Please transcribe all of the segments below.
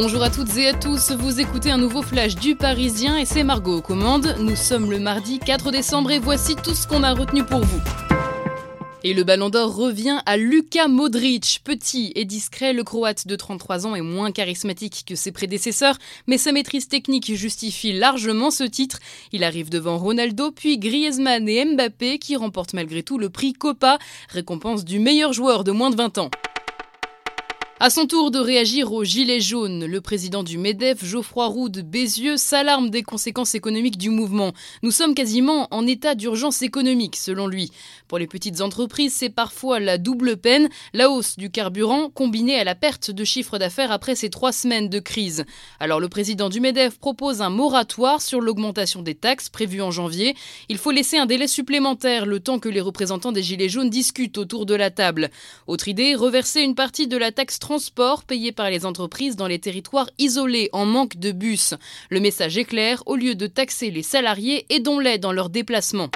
Bonjour à toutes et à tous, vous écoutez un nouveau flash du Parisien et c'est Margot aux commandes. Nous sommes le mardi 4 décembre et voici tout ce qu'on a retenu pour vous. Et le ballon d'or revient à Luka Modric. Petit et discret, le Croate de 33 ans est moins charismatique que ses prédécesseurs, mais sa maîtrise technique justifie largement ce titre. Il arrive devant Ronaldo, puis Griezmann et Mbappé qui remportent malgré tout le prix Copa, récompense du meilleur joueur de moins de 20 ans. À son tour de réagir aux Gilets jaunes, le président du MEDEF, Geoffroy Roux de Bézieux, s'alarme des conséquences économiques du mouvement. Nous sommes quasiment en état d'urgence économique, selon lui. Pour les petites entreprises, c'est parfois la double peine, la hausse du carburant combinée à la perte de chiffre d'affaires après ces trois semaines de crise. Alors le président du MEDEF propose un moratoire sur l'augmentation des taxes prévues en janvier. Il faut laisser un délai supplémentaire le temps que les représentants des Gilets jaunes discutent autour de la table. Autre idée, reverser une partie de la taxe transport payé par les entreprises dans les territoires isolés en manque de bus. Le message est clair, au lieu de taxer les salariés, aidons-les dans leurs déplacements.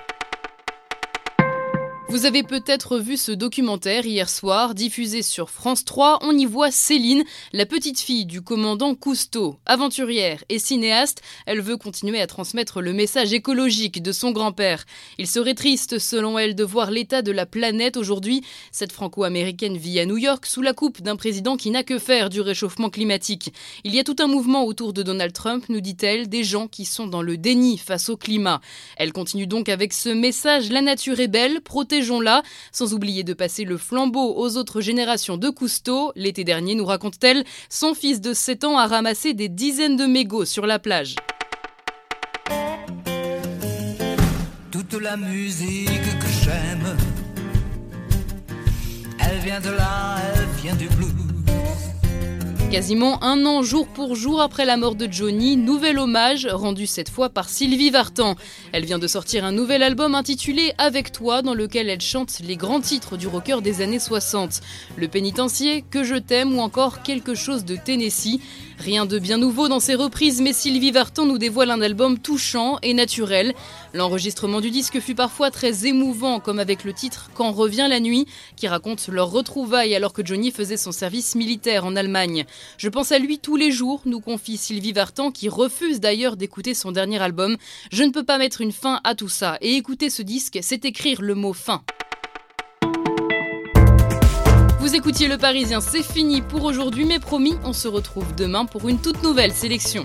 Vous avez peut-être vu ce documentaire hier soir, diffusé sur France 3. On y voit Céline, la petite fille du commandant Cousteau. Aventurière et cinéaste, elle veut continuer à transmettre le message écologique de son grand-père. Il serait triste, selon elle, de voir l'état de la planète aujourd'hui. Cette franco-américaine vit à New York sous la coupe d'un président qui n'a que faire du réchauffement climatique. Il y a tout un mouvement autour de Donald Trump, nous dit-elle, des gens qui sont dans le déni face au climat. Elle continue donc avec ce message La nature est belle, protège sans oublier de passer le flambeau aux autres générations de Cousteau. L'été dernier, nous raconte-t-elle, son fils de 7 ans a ramassé des dizaines de mégots sur la plage. Toute la musique que j'aime, elle vient de là, elle vient du. Quasiment un an jour pour jour après la mort de Johnny, nouvel hommage rendu cette fois par Sylvie Vartan. Elle vient de sortir un nouvel album intitulé Avec toi dans lequel elle chante les grands titres du rocker des années 60. Le pénitencier, Que je t'aime ou encore quelque chose de Tennessee. Rien de bien nouveau dans ses reprises, mais Sylvie Vartan nous dévoile un album touchant et naturel. L'enregistrement du disque fut parfois très émouvant, comme avec le titre Quand revient la nuit, qui raconte leur retrouvaille alors que Johnny faisait son service militaire en Allemagne. Je pense à lui tous les jours, nous confie Sylvie Vartan, qui refuse d'ailleurs d'écouter son dernier album. Je ne peux pas mettre une fin à tout ça, et écouter ce disque, c'est écrire le mot fin. Vous écoutiez Le Parisien, c'est fini pour aujourd'hui, mais promis, on se retrouve demain pour une toute nouvelle sélection.